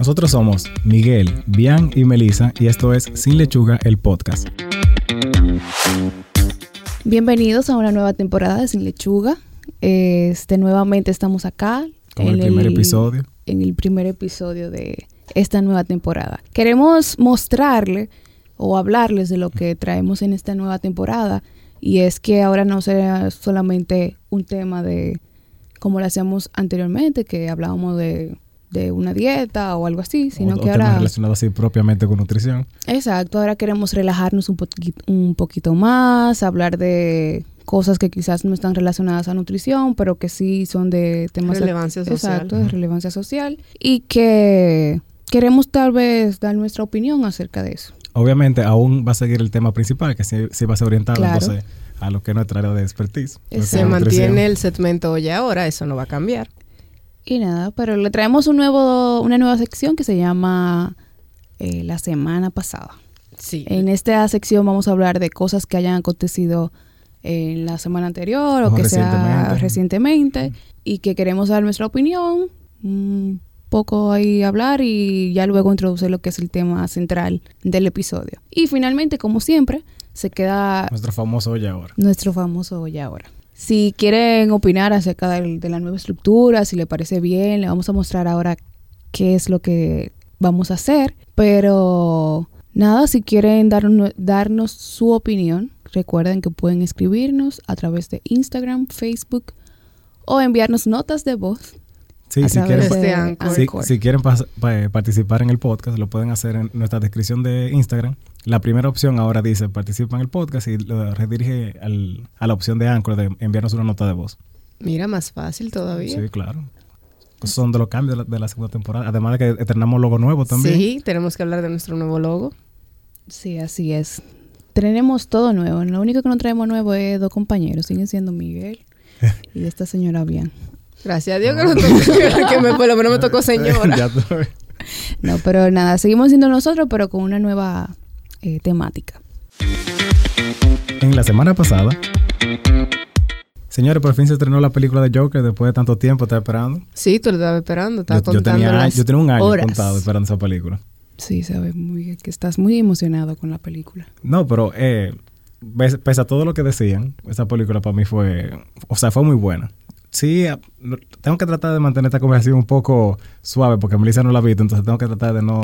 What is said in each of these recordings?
Nosotros somos Miguel, Bian y Melissa y esto es Sin Lechuga, el podcast. Bienvenidos a una nueva temporada de Sin Lechuga. Este, nuevamente estamos acá. Con el primer episodio. En el primer episodio de esta nueva temporada. Queremos mostrarle o hablarles de lo que traemos en esta nueva temporada. Y es que ahora no será solamente un tema de como lo hacíamos anteriormente, que hablábamos de de una dieta o algo así, sino que ahora... relacionado así propiamente con nutrición. Exacto, ahora queremos relajarnos un, poquito, un poquito más, hablar de cosas que quizás no están relacionadas a nutrición, pero que sí son de temas... Relevancia social. Exacto, de relevancia social. Y que queremos tal vez dar nuestra opinión acerca de eso. Obviamente aún va a seguir el tema principal, que sí, va a ser orientado entonces a lo que es nuestra área de expertise. Se mantiene el segmento hoy ahora, eso no va a cambiar. Y nada, pero le traemos un nuevo, una nueva sección que se llama eh, La Semana Pasada. Sí. En esta sección vamos a hablar de cosas que hayan acontecido en la semana anterior o, que sea recientemente y que queremos dar nuestra opinión, un poco ahí hablar y ya luego introducir lo que es el tema central del episodio. Y finalmente, como siempre, se queda... Nuestro famoso hoy ahora. Nuestro famoso hoy ahora. Si quieren opinar acerca de, la nueva estructura, si le parece bien, le vamos a mostrar ahora qué es lo que vamos a hacer. Pero nada, si quieren darnos su opinión, recuerden que pueden escribirnos a través de Instagram, Facebook o enviarnos notas de voz Sí, si quieren, si, quieren participar en el podcast, lo pueden hacer en nuestra descripción de Instagram. La primera opción ahora dice participa en el podcast y lo redirige a la opción de Anchor de enviarnos una nota de voz. Mira, más fácil todavía. Sí, claro. son de los cambios de la, segunda temporada. Además de que estrenamos logo nuevo también. Sí, tenemos que hablar de nuestro nuevo logo. Sí, así es. Tenemos todo nuevo. Lo único que no traemos nuevo es dos compañeros. Siguen siendo Miguel y esta señora bien. Gracias a Dios que, no que me, por lo menos me tocó señora. no, pero nada, seguimos siendo nosotros, pero con una nueva eh, temática. En la semana pasada, señores, por fin se estrenó la película de Joker después de tanto tiempo. ¿Estás esperando? Sí, tú lo estabas esperando. Estaba yo, tenía, yo tenía un año contado esperando esa película. Sí, sabes muy que estás muy emocionado con la película. No, pero eh, pese a todo lo que decían, esa película para mí fue, o sea, fue muy buena sí, tengo que tratar de mantener esta conversación un poco suave porque Melissa no la ha visto, entonces tengo que tratar de no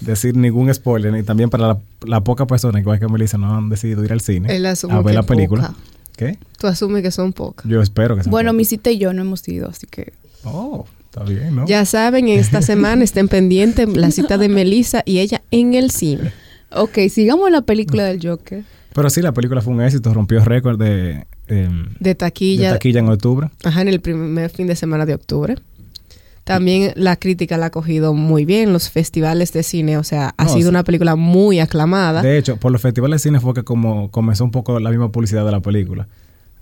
decir ningún spoiler. Y también para la, poca persona, igual que Melissa, no han decidido ir al cine a ver la película. ¿Qué? Tú asumes que son pocas. Yo espero que sean Bueno, mi cita y yo no hemos ido, así que... Oh, está bien, ¿no? Ya saben, esta semana estén pendientes la cita de Melissa y ella en el cine. Ok, sigamos la película del Joker. Pero sí, la película fue un éxito, rompió récord de de taquilla. De taquilla en octubre. Ajá, en el primer fin de semana de octubre. También la crítica la ha cogido muy bien, los festivales de cine, o sea, ha sido una película muy aclamada. De hecho, por los festivales de cine fue que como comenzó un poco la misma publicidad de la película,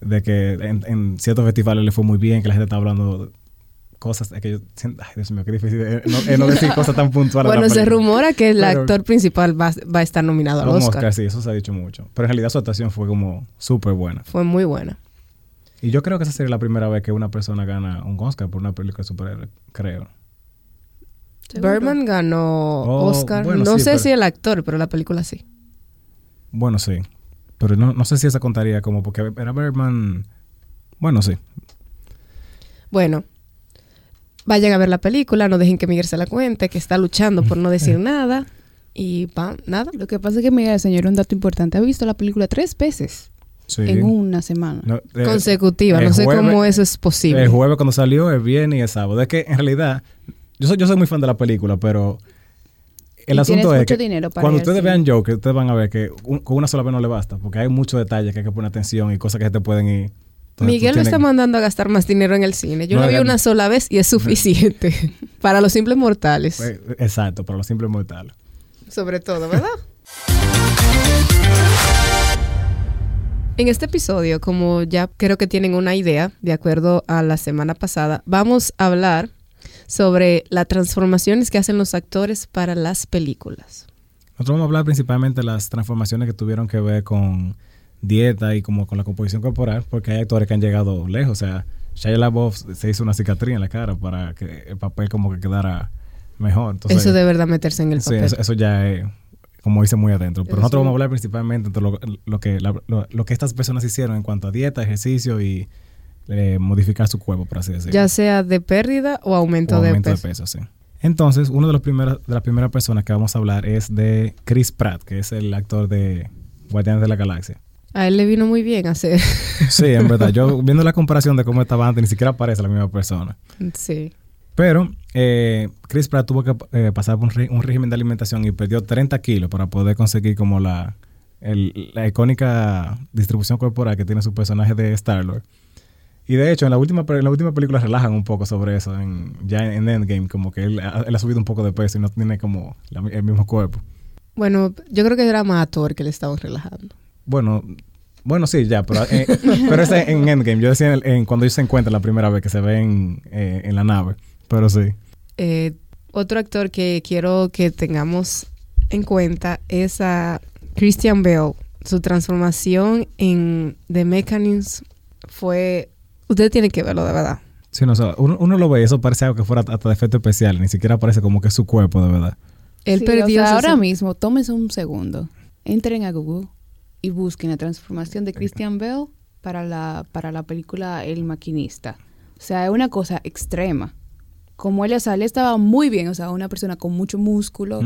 de que en, ciertos festivales le fue muy bien, que la gente está hablando cosas que yo ay Dios mío, qué difícil no, decir cosas tan puntuales. bueno, se rumora que el actor principal va, a estar nominado al Oscar. Sí, eso se ha dicho mucho. Pero en realidad su actuación fue como súper buena. Fue muy buena. Y yo creo que esa sería la primera vez que una persona gana un Oscar por una película de superhéroe, creo. Berman ganó oh, Oscar. no sé si el actor, pero la película sí. Bueno, sí. Pero no, no sé si esa contaría como porque era Berman. Bueno, sí. Bueno, vayan a ver la película, no dejen que Miguel se la cuente, que está luchando por no decir nada. Y va, nada. Lo que pasa es que Miguel, señor, un dato importante, ha visto la película tres veces. En una semana. Eh, consecutiva. No sé cómo eso es posible. El jueves cuando salió, el viernes y el sábado. Es que en realidad, yo soy, yo soy muy fan de la película, pero el asunto es que cuando ustedes vean Joker, ustedes van a ver que con una sola vez no le basta, porque hay muchos detalles que hay que poner atención y cosas que se te pueden ir Miguel me está mandando a gastar más dinero en el cine. Yo lo vi una sola vez y es suficiente. para los simples mortales. Pues, exacto, para los simples mortales. Sobre todo, ¿verdad? en este episodio, como ya creo que tienen una idea, de acuerdo a la semana pasada, vamos a hablar sobre las transformaciones que hacen los actores para las películas. Nosotros vamos a hablar principalmente de las transformaciones que tuvieron que ver con dieta y como con la composición corporal, porque hay actores que han llegado lejos. O sea, Shia LaBeouf se hizo una cicatriz en la cara para que el papel como que quedara mejor. Entonces, eso de verdad meterse en el sí, papel. eso, eso ya es, como dice, muy adentro. Pero Eso nosotros vamos a hablar principalmente de lo, lo que, la- lo, lo que estas personas hicieron en cuanto a dieta, ejercicio y eh, modificar su cuerpo, por así decirlo. ya sea de pérdida o aumento, o de aumento peso. sí. Entonces, uno de los primeros de las primeras personas que vamos a hablar es de Chris Pratt, que es el actor de Guardianes de la Galaxia. A él le vino muy bien hacer. Sí, en verdad. Yo viendo la comparación de cómo estaba antes, ni siquiera parece la misma persona. sí. Pero eh, Chris Pratt tuvo que eh, pasar por un, régimen de alimentación y perdió 30 kilos para poder conseguir como la, el- la icónica distribución corporal que tiene su personaje de Star-Lord. Y de hecho, en la última, en la última película relajan un poco sobre eso. En, ya en, Endgame, como que él, ha- él ha subido un poco de peso y no tiene como la- el mismo cuerpo. Bueno, yo creo que era más actor que le estaban relajando. Bueno, bueno, sí, ya, pero, eh, pero ese en Endgame. Yo decía en, en cuando ellos se encuentran la primera vez que se ven eh, en la nave. Pero sí. Eh, otro actor que quiero que tengamos en cuenta es a Christian Bale. Su transformación en The Mechanism fue... Ustedes tienen que verlo, de verdad. Sí, no, o sea, uno, uno lo ve y eso parece algo que fuera hasta de efecto especial. Ni siquiera parece como que es su cuerpo, de verdad. Él Sí, perdió... o sea, ahora mismo, tómense un segundo, entren a Google y busquen la transformación de Christian Bale para la, para la película El Maquinista. O sea, es una cosa extrema. Como él, o sea, él estaba muy bien, o sea, una persona con mucho músculo,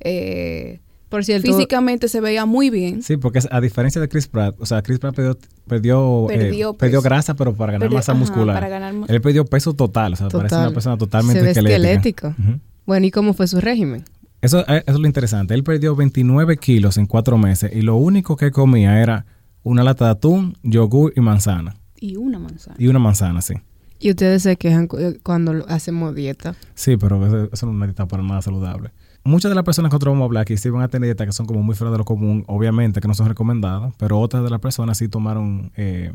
eh, Por cierto, físicamente se veía muy bien. Sí, porque a diferencia de Chris Pratt, o sea, Chris Pratt perdió, perdió, eh, Perdió peso. grasa, pero para ganar Perdió- masa ajá, muscular. para ganar mu- Él perdió peso total, o sea, parece Total. una persona totalmente Se ve esquelética. esquelético. Bueno, ¿y cómo fue su régimen? Eso, eh, eso es lo interesante. Él perdió 29 kilos en cuatro meses y lo único que comía era una lata de atún, yogur y manzana. Y una manzana. Y una manzana, sí. Y ustedes se quejan eh, cuando lo- hacemos dieta. Sí, pero eso, eso no es una dieta para nada saludable. Muchas de las personas que nosotros vamos a hablar aquí sí van a tener dietas que son como muy fuera de lo común, obviamente que no son recomendadas, pero otras de las personas sí tomaron eh,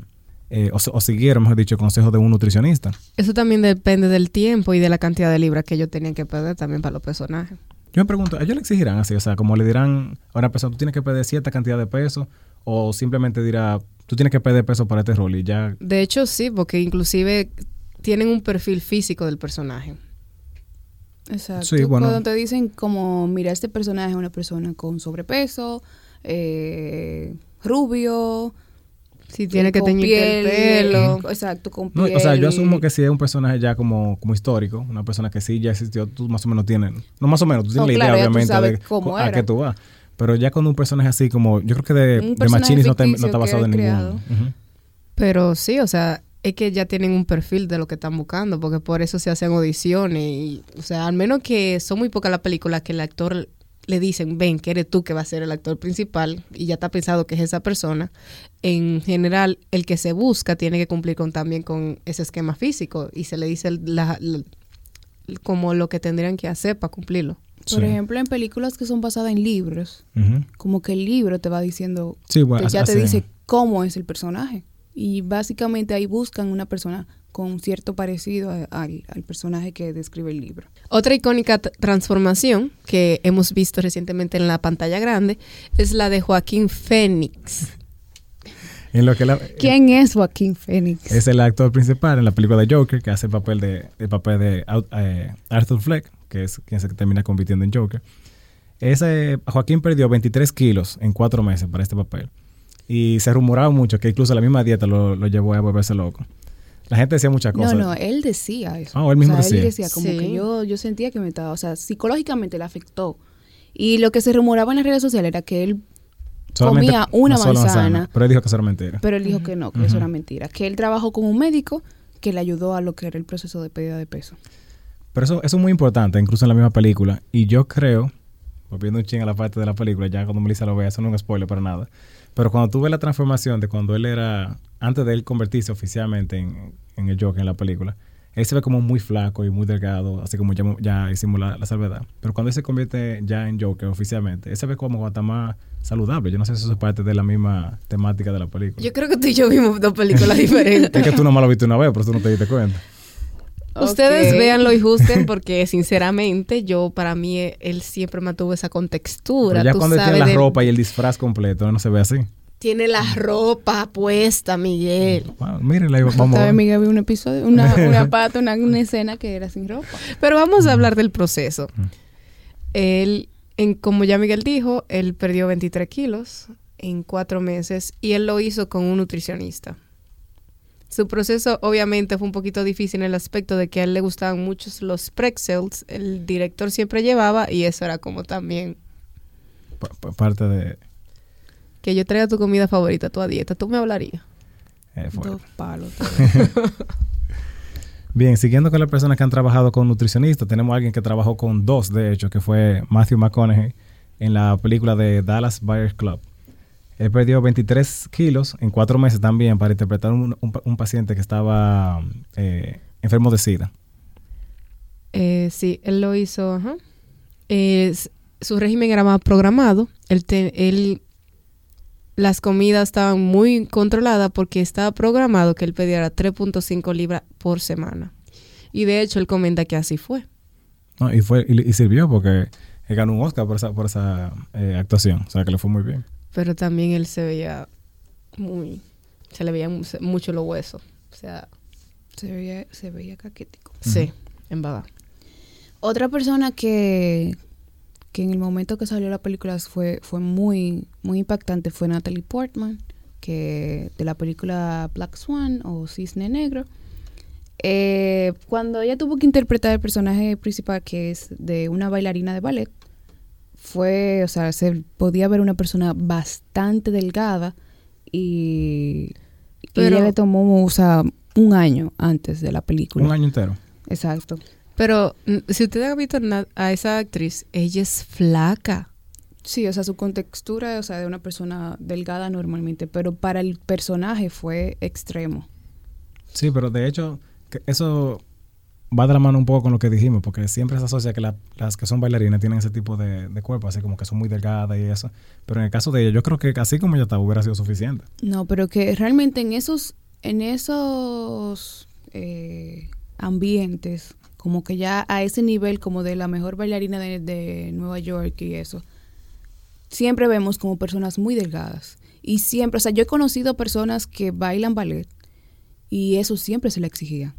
eh, o, o siguieron, mejor dicho, consejos de un nutricionista. Eso también depende del tiempo y de la cantidad de libras que ellos tenían que perder también para los personajes. Yo me pregunto, ¿ellos le exigirán así? O sea, como le dirán a una persona, tú tienes que perder cierta cantidad de peso, o simplemente dirá, tú tienes que perder peso para este rol y ya. De hecho, sí, porque inclusive tienen un perfil físico del personaje. Exacto. Sí, bueno. Cuando te dicen como, mira, este personaje es una persona con sobrepeso, eh, rubio, Si tiene que con teñirte el pelo. Exacto, con No, piel. o sea, yo asumo que si es un personaje ya como, como histórico, una persona que sí ya existió, tú más o menos tienes, no más o menos, tú tienes No, la claro, idea obviamente de cómo a qué tú vas. Pero ya cuando un personaje así como, yo creo que de, de Machinis no, te- no está basado en creado. Pero sí, o sea, es que ya tienen un perfil de lo que están buscando, porque por eso se hacen audiciones. Y, o sea, al menos que son muy pocas las películas que el actor le dicen, ven, que eres tú que va a ser el actor principal, y ya está pensado que es esa persona. En general, el que se busca tiene que cumplir con también con ese esquema físico, y se le dice la- la- como lo que tendrían que hacer para cumplirlo. Por Sí. ejemplo, en películas que son basadas en libros, como que el libro te va diciendo, Sí, bueno, te- ya te dice cómo es el personaje. Y básicamente ahí buscan una persona con cierto parecido a- al, al personaje que describe el libro. Otra icónica transformación que hemos visto recientemente en la pantalla grande es la de Joaquín Fénix. en lo que la- ¿Quién es Joaquín Phoenix? es el actor principal en la película de Joker, que hace el papel de, el papel de eh, Arthur Fleck, que es quien se termina convirtiendo en Joker. Ese, Joaquín perdió 23 kilos en cuatro meses para este papel. Y se rumoraba mucho que incluso la misma dieta lo, lo llevó a volverse loco. La gente decía muchas No, cosas. no, él decía eso. Ah, él mismo o sea, decía. Él decía como Sí. que yo, yo sentía que me estaba, o sea, psicológicamente le afectó. Y lo que se rumoraba en las redes sociales era que él, Solamente comía una manzana. Pero él dijo que eso era mentira. pero él dijo que no, que eso era mentira. Que él trabajó con un médico que le ayudó a lo que era el proceso de pérdida de peso. Pero eso, eso es muy importante, incluso en la misma película. Y yo creo, volviendo un ching a la parte de la película, ya cuando Melissa lo vea, eso no es un spoiler para nada. Pero cuando tú ves la transformación de cuando él era, antes de él convertirse oficialmente en, en el Joker en la película, él se ve como muy flaco y muy delgado, así como ya, ya hicimos la, la salvedad. Pero cuando él se convierte ya en Joker oficialmente, él se ve como hasta más saludable. Yo no sé si eso es parte de la misma temática de la película. Yo creo que tú y yo vimos dos películas diferentes. es que tú nomás lo viste una vez, pero tú no te diste cuenta. Ustedes Ok. véanlo y juzguen porque sinceramente yo para mí él siempre mantuvo esa contextura. Pero ya tú cuando tiene la de- ropa y el disfraz completo, no se ve así. Tiene la ropa puesta, Miguel. Wow, mírenla, ahí vamos ver. Miguel vio un episodio, una, una parte, una, una escena que era sin ropa. Pero vamos a hablar del proceso. Él, en, como ya Miguel dijo, él perdió 23 kilos en cuatro meses y él lo hizo con un nutricionista. Su proceso obviamente fue un poquito difícil en el aspecto de que a él le gustaban muchos los pretzels, el director siempre llevaba y eso era como también Pa- pa- parte de... que yo traiga tu comida favorita, tu dieta, tú me hablarías. eh, fue- Dos palos. Bien, siguiendo con las personas que han trabajado con nutricionistas, tenemos a alguien que trabajó con dos, de hecho, que fue Matthew McConaughey en la película de Dallas Buyers Club. Él perdió 23 kilos en cuatro meses también para interpretar un, un pa- un paciente que estaba eh, enfermo de SIDA. Eh, sí, él lo hizo, ajá. Eh, su régimen era más programado. Él, te- él- las comidas estaban muy controladas porque estaba programado que él pidiera 3.5 libras por semana. Y de hecho, él comenta que así fue. ¿no? Y, fue, y, y sirvió porque él ganó un Oscar por esa, por esa eh, actuación. O sea, que le fue muy bien. Pero también él se veía muy... Se le veían mu- mucho los huesos. O sea, Se veía, se veía caquético. sí, en verdad. Otra persona que, que en el momento que salió la película fue, fue muy, muy impactante fue Natalie Portman, que de la película Black Swan o Cisne Negro. Eh, cuando ella tuvo que interpretar el personaje principal, que es de una bailarina de ballet, fue, o sea, se podía ver una persona bastante delgada y, y ella le tomó, o sea, un año antes de la película. Un año entero. Exacto. Pero mm, si ustedes han visto a esa actriz, ella es flaca. Sí, o sea, su contextura, o sea, de una persona delgada normalmente, pero para el personaje fue extremo. Sí, pero de hecho, eso va de la mano un poco con lo que dijimos, porque siempre se asocia que la- las que son bailarinas tienen ese tipo de, de cuerpo, así como que son muy delgadas y eso. Pero en el caso de ella, yo creo que así como ella estaba, hubiera sido suficiente. No, pero que realmente en esos, en esos eh, ambientes, como que ya a ese nivel como de la mejor bailarina de, de Nueva York y eso, siempre vemos como personas muy delgadas. Y siempre, o sea, yo he conocido personas que bailan ballet y eso siempre se le exigía.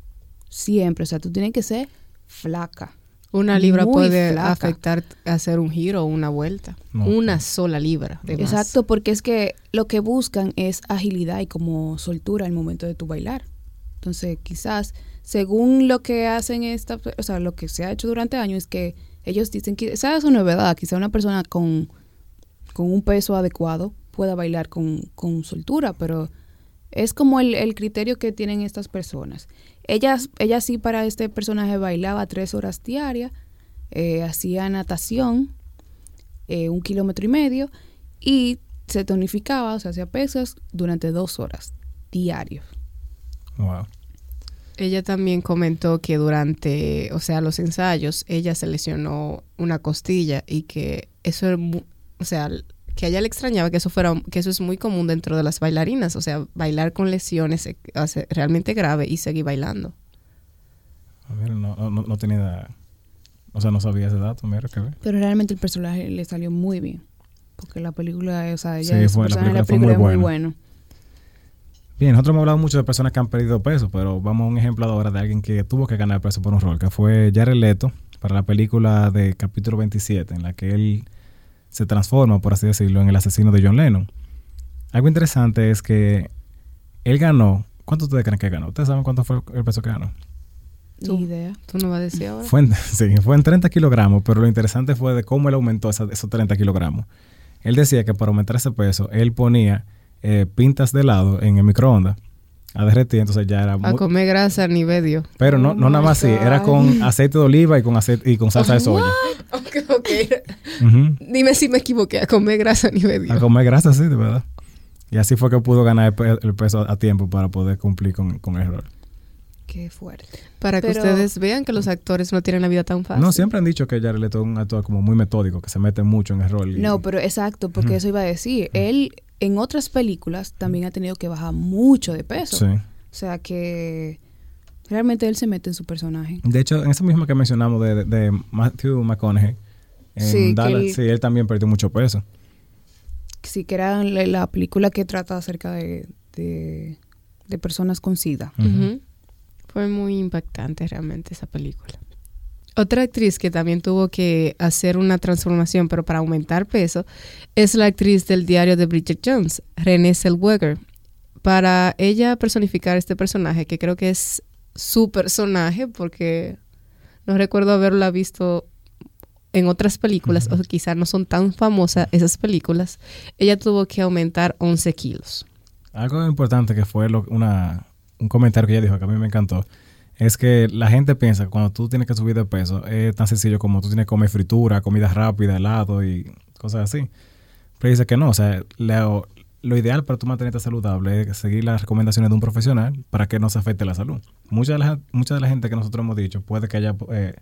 Siempre, o sea, tú tienes que ser flaca. Una libra Muy puede flaca. afectar hacer un giro o una vuelta. No, una sola libra. de más. Exacto, porque es que lo que buscan es agilidad y como soltura al momento de tu bailar. Entonces, quizás, según lo que hacen esta, o sea, lo que se ha hecho durante años es que ellos dicen que, esa es una verdad, quizá una persona con, con un peso adecuado pueda bailar con, con soltura, pero es como el, el criterio que tienen estas personas. Ellas, ella sí para este personaje bailaba tres horas diarias, eh, hacía natación, eh, un kilómetro y medio, y se tonificaba, o sea, hacía pesas durante dos horas diarios. Wow. Ella también comentó que durante, o sea, los ensayos, ella se lesionó una costilla y que eso o sea, que a ella le extrañaba que eso fuera, que eso es muy común dentro de las bailarinas, o sea, bailar con lesiones eh, hace- realmente grave y seguir bailando. A ver, no, no, no tenía. O sea, no sabía ese dato, mira que ve. Pero realmente el personaje le salió muy bien. Porque la película, o sea, Sí, ella es fue- la película fue muy es muy buena. bueno. Bien, nosotros hemos hablado mucho de personas que han perdido peso, pero vamos a un ejemplo ahora de alguien que tuvo que ganar peso por un rol, que fue Jared Leto para la película de capítulo 27, en la que él se transforma, por así decirlo, en el asesino de John Lennon. Algo interesante es que él ganó. ¿Cuánto ustedes creen que ganó? ¿Ustedes saben cuánto fue el peso que ganó? Tú. Ni idea. ¿Tú no vas a decir ahora? Fue en, sí, fue en 30 kilogramos, pero lo interesante fue de cómo él aumentó esa- esos 30 kilogramos. Él decía que para aumentar ese peso, él ponía eh, pintas de helado en el microondas a derretir, entonces ya era A comer grasa ni medio. Pero no, Oh no nada más así, era con aceite de oliva y con aceite y con salsa de soya. Ok, ok. Ujú. Dime si me equivoqué, a comer grasa ni medio. A comer grasa, sí, de verdad. Y así fue que pudo ganar el, pe- el peso a tiempo para poder cumplir con, con el rol. Qué fuerte. Para que ustedes vean que los actores no tienen la vida tan fácil. No, siempre han dicho que Jared Leto es un actor como muy metódico, que se mete mucho en el rol. y- No, pero exacto, porque eso iba a decir. Él en otras películas también ha tenido que bajar mucho de peso. Sí. O sea que realmente él se mete en su personaje. De hecho, en esa misma que mencionamos de, de- de Matthew McConaughey, en Sí, Dallas, él- sí, él también perdió mucho peso. sí que era la, la película que trata acerca de, de, de personas con SIDA. Fue muy impactante realmente esa película. Otra actriz que también tuvo que hacer una transformación, pero para aumentar peso, es la actriz del diario de Bridget Jones, Renée Zellweger. Para ella personificar este personaje, que creo que es su personaje, porque no recuerdo haberla visto en otras películas, Ujú. o quizás no son tan famosas esas películas, ella tuvo que aumentar 11 kilos. Algo importante que fue lo- una, un comentario que ella dijo que a mí me encantó es que la gente piensa que cuando tú tienes que subir de peso es tan sencillo como tú tienes que comer fritura, comida rápida, helado y cosas así. Pero dice que no, o sea, lo, ideal para tú mantenerte saludable es seguir las recomendaciones de un profesional para que no se afecte la salud. Mucha de la, mucha de la gente que nosotros hemos dicho puede que haya eh,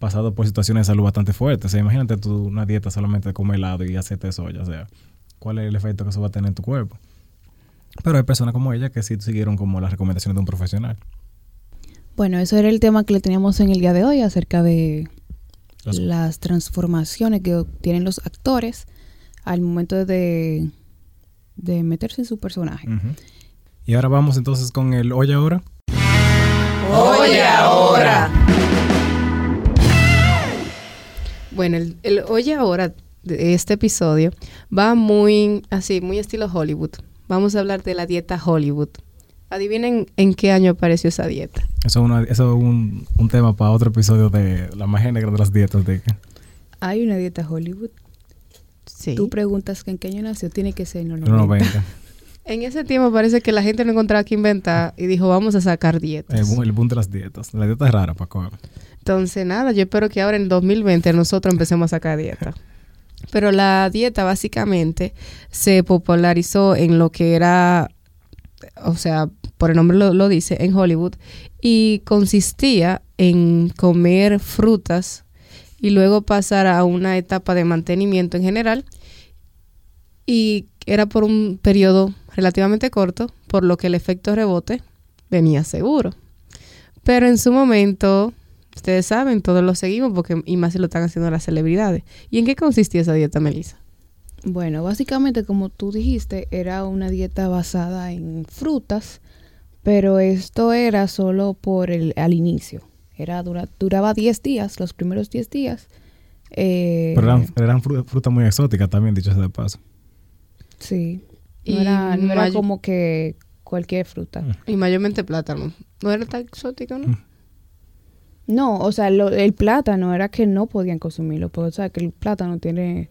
pasado por situaciones de salud bastante fuertes. O sea, imagínate tú una dieta solamente de comer helado y hacerte soya, o sea, ¿cuál es el efecto que eso va a tener en tu cuerpo? Pero hay personas como ella que sí siguieron como las recomendaciones de un profesional. Bueno, eso era el tema que le teníamos en el día de hoy acerca de Las- las transformaciones que tienen los actores al momento de, de meterse en su personaje. Y ahora vamos entonces con el hoy ahora. Oye ahora. Bueno, el, el Oye ahora de este episodio va muy así, muy estilo Hollywood. Vamos a hablar de la dieta Hollywood. Adivinen en qué año apareció esa dieta. Eso es, una- eso es un, un tema para otro episodio de la magia negra de las dietas. De Hay una dieta Hollywood. Sí. Tú preguntas que en qué año nació, tiene que ser en los de los 90. 90. En ese tiempo parece que la gente no encontraba qué inventar y dijo, vamos a sacar el, dietas. boom- el boom de las dietas. La dieta es rara, Paco. Entonces, nada, yo espero que ahora en el 2020 nosotros empecemos a sacar dieta. Pero la dieta básicamente se popularizó en lo que era, o sea, por el nombre lo, lo dice, en Hollywood, y consistía en comer frutas y luego pasar a una etapa de mantenimiento en general. Y era por un periodo relativamente corto, por lo que el efecto rebote venía seguro. Pero en su momento, ustedes saben, todos lo seguimos porque y más si lo están haciendo las celebridades. ¿Y en qué consistía esa dieta, Melissa? Bueno, básicamente, como tú dijiste, era una dieta basada en frutas, pero esto era solo por el al inicio. Era dura- duraba 10 días, los primeros 10 días. Eh, Pero eran, eran fru- frutas muy exóticas también, dicho sea de paso. Sí. Y No era, no era como que cualquier fruta. Mm. Y mayormente plátano. No era tan exótico, ¿no? Mm. No, o sea, lo- el plátano era que no podían consumirlo, porque o sea, que el plátano tiene,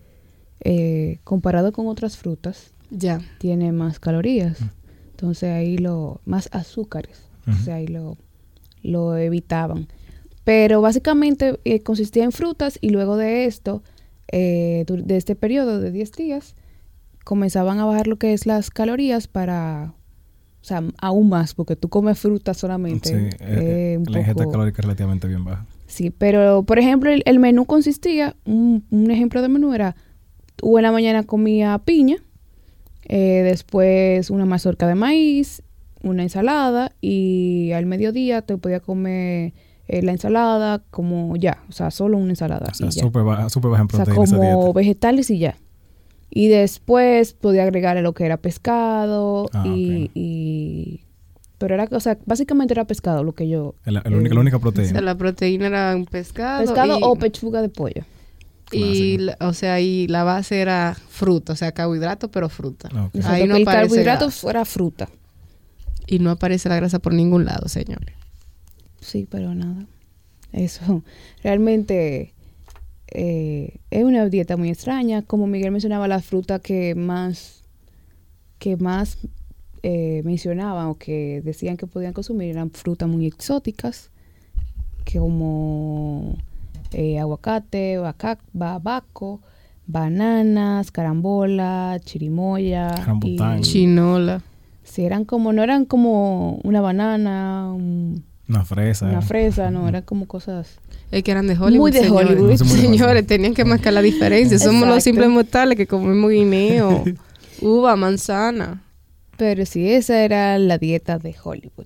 eh, comparado con otras frutas, Ya. tiene más calorías. Entonces ahí lo, más azúcares. Entonces Ujú. ahí lo, lo evitaban. Pero básicamente eh, consistía en frutas y luego de esto, eh, de este periodo de 10 días, comenzaban a bajar lo que es las calorías para, o sea, aún más, porque tú comes fruta solamente. Sí, eh, eh, un la ingesta poco- calórica es relativamente bien baja. Sí, pero por ejemplo, el, el menú consistía, un, un ejemplo de menú era, tú en la mañana comía piña, eh, después una mazorca de maíz, una ensalada y al mediodía te podía comer eh, la ensalada como ya, o sea, solo una ensalada. O sea, súper baja, súper baja en O sea, proteína esa como dieta. vegetales y ya. Y después podía agregarle lo que era pescado Ah, y, Pero era, o sea, básicamente era pescado lo que yo... Es la, la única, la única O sea, proteína. la proteína era un pescado. Pescado y, o pechuga de pollo. Y la- o sea, y la base era fruta, o sea, carbohidrato, pero fruta. Ok. Exacto, Ahí no el aparece carbohidrato fuera fruta. Y no aparece la grasa por ningún lado, señores. Sí, pero nada. Eso realmente eh, es una dieta muy extraña. Como Miguel mencionaba, la fruta que más, que más eh, mencionaban o que decían que podían consumir eran frutas muy exóticas, como eh, aguacate, baca- babaco, bananas, carambola, chirimoya. Rambután. y- Chinola. Sí, eran como, no eran como una banana, un- Una fresa. una fresa, no, eran como cosas. Es que eran de Hollywood. Muy de señores. Hollywood. Señores, tenían que marcar la diferencia. Somos los simples mortales que comemos guineo, uva, manzana. Pero sí, esa era la dieta de Hollywood.